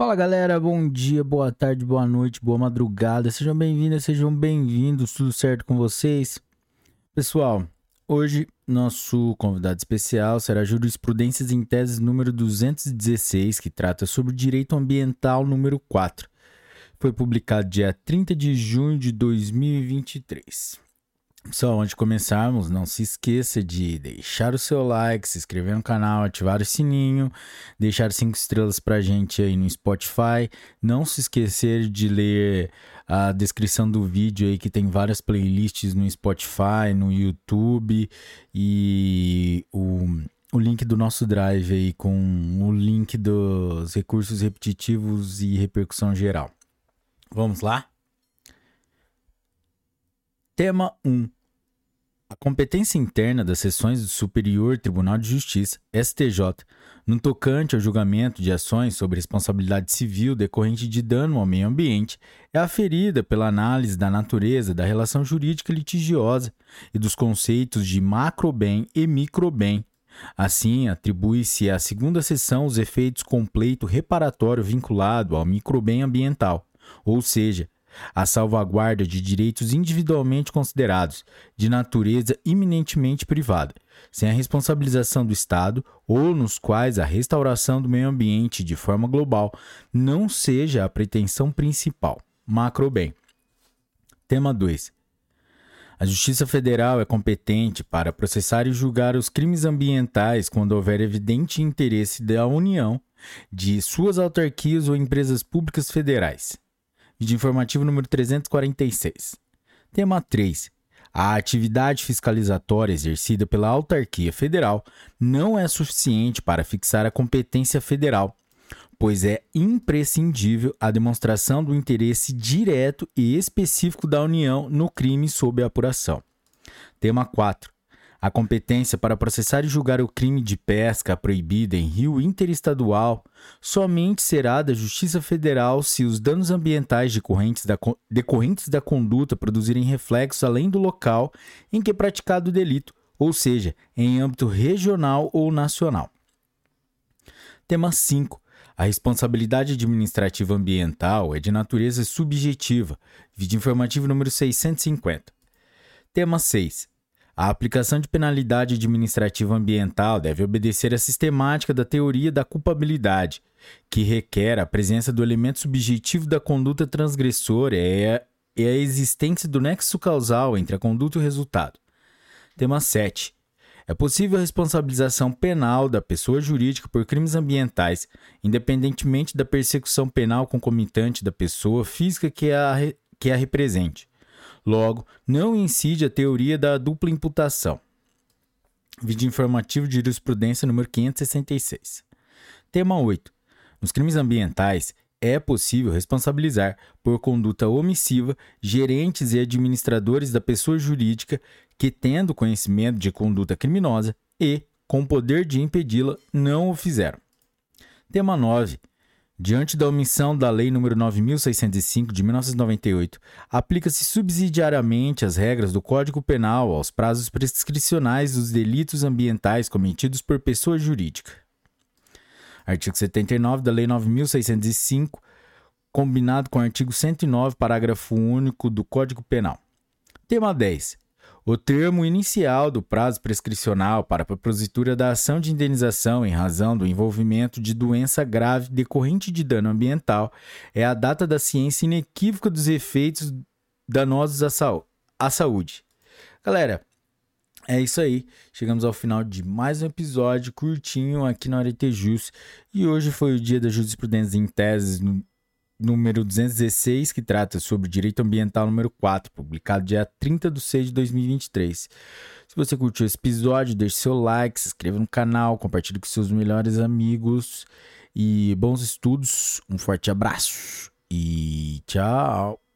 Fala galera, bom dia, boa tarde, boa noite, boa madrugada, sejam bem-vindos, sejam bem-vindos, tudo certo com vocês? Pessoal, hoje nosso convidado especial será Jurisprudências em Teses número 216, que trata sobre direito ambiental número 4. Foi publicado dia 30 de junho de 2023. Pessoal, antes de começarmos, não se esqueça de deixar o seu like, se inscrever no canal, ativar o sininho, deixar cinco estrelas pra gente aí no Spotify. Não se esquecer de ler a descrição do vídeo aí que tem várias playlists no Spotify, no YouTube e o, o link do nosso drive aí com o link dos recursos repetitivos e repercussão geral. Vamos lá? Tema 1 a competência interna das seções do Superior Tribunal de Justiça, STJ, no tocante ao julgamento de ações sobre responsabilidade civil decorrente de dano ao meio ambiente, é aferida pela análise da natureza da relação jurídica litigiosa e dos conceitos de macrobem e microbem. Assim, atribui-se à segunda seção os efeitos completo reparatório vinculado ao microbem ambiental, ou seja, a salvaguarda de direitos individualmente considerados de natureza iminentemente privada, sem a responsabilização do Estado ou nos quais a restauração do meio ambiente de forma global não seja a pretensão principal. Macrobem. Tema 2. A Justiça Federal é competente para processar e julgar os crimes ambientais quando houver evidente interesse da União, de suas autarquias ou empresas públicas federais Vídeo informativo número 346. Tema 3. A atividade fiscalizatória exercida pela autarquia federal não é suficiente para fixar a competência federal, pois é imprescindível a demonstração do interesse direto e específico da União no crime sob apuração. Tema 4. A competência para processar e julgar o crime de pesca proibida em rio interestadual somente será da Justiça Federal se os danos ambientais decorrentes da, decorrentes da conduta produzirem reflexos além do local em que é praticado o delito, ou seja, em âmbito regional ou nacional. Tema 5. A responsabilidade administrativa ambiental é de natureza subjetiva. Vídeo informativo número 650. Tema 6. A aplicação de penalidade administrativa ambiental deve obedecer à sistemática da teoria da culpabilidade, que requer a presença do elemento subjetivo da conduta transgressora e a, existência do nexo causal entre a conduta e o resultado. Tema 7. É possível a responsabilização penal da pessoa jurídica por crimes ambientais, independentemente da persecução penal concomitante da pessoa física que a, que a represente. Logo, não incide a teoria da dupla imputação. Vídeo informativo de jurisprudência número 566. Tema 8. Nos crimes ambientais, é possível responsabilizar por conduta omissiva gerentes e administradores da pessoa jurídica que, tendo conhecimento de conduta criminosa e, com poder de impedi-la, não o fizeram. Tema 9. Diante da omissão da Lei nº 9605 de 1998, aplica-se subsidiariamente as regras do Código Penal aos prazos prescricionais dos delitos ambientais cometidos por pessoa jurídica. Artigo 79 da Lei 9605, combinado com o artigo 109, parágrafo único do Código Penal. Tema 10. O termo inicial do prazo prescricional para a propositura da ação de indenização em razão do envolvimento de doença grave decorrente de dano ambiental é a data da ciência inequívoca dos efeitos danosos à, sa à saúde. Galera, é isso aí. Chegamos ao final de mais um episódio curtinho aqui na Arete Jus. E hoje foi o dia da jurisprudência em teses no número 216, que trata sobre direito ambiental número 4, publicado dia 30 de 6 de 2023. Se você curtiu esse episódio, deixe seu like, se inscreva no canal, compartilhe com seus melhores amigos e bons estudos. Um forte abraço e tchau!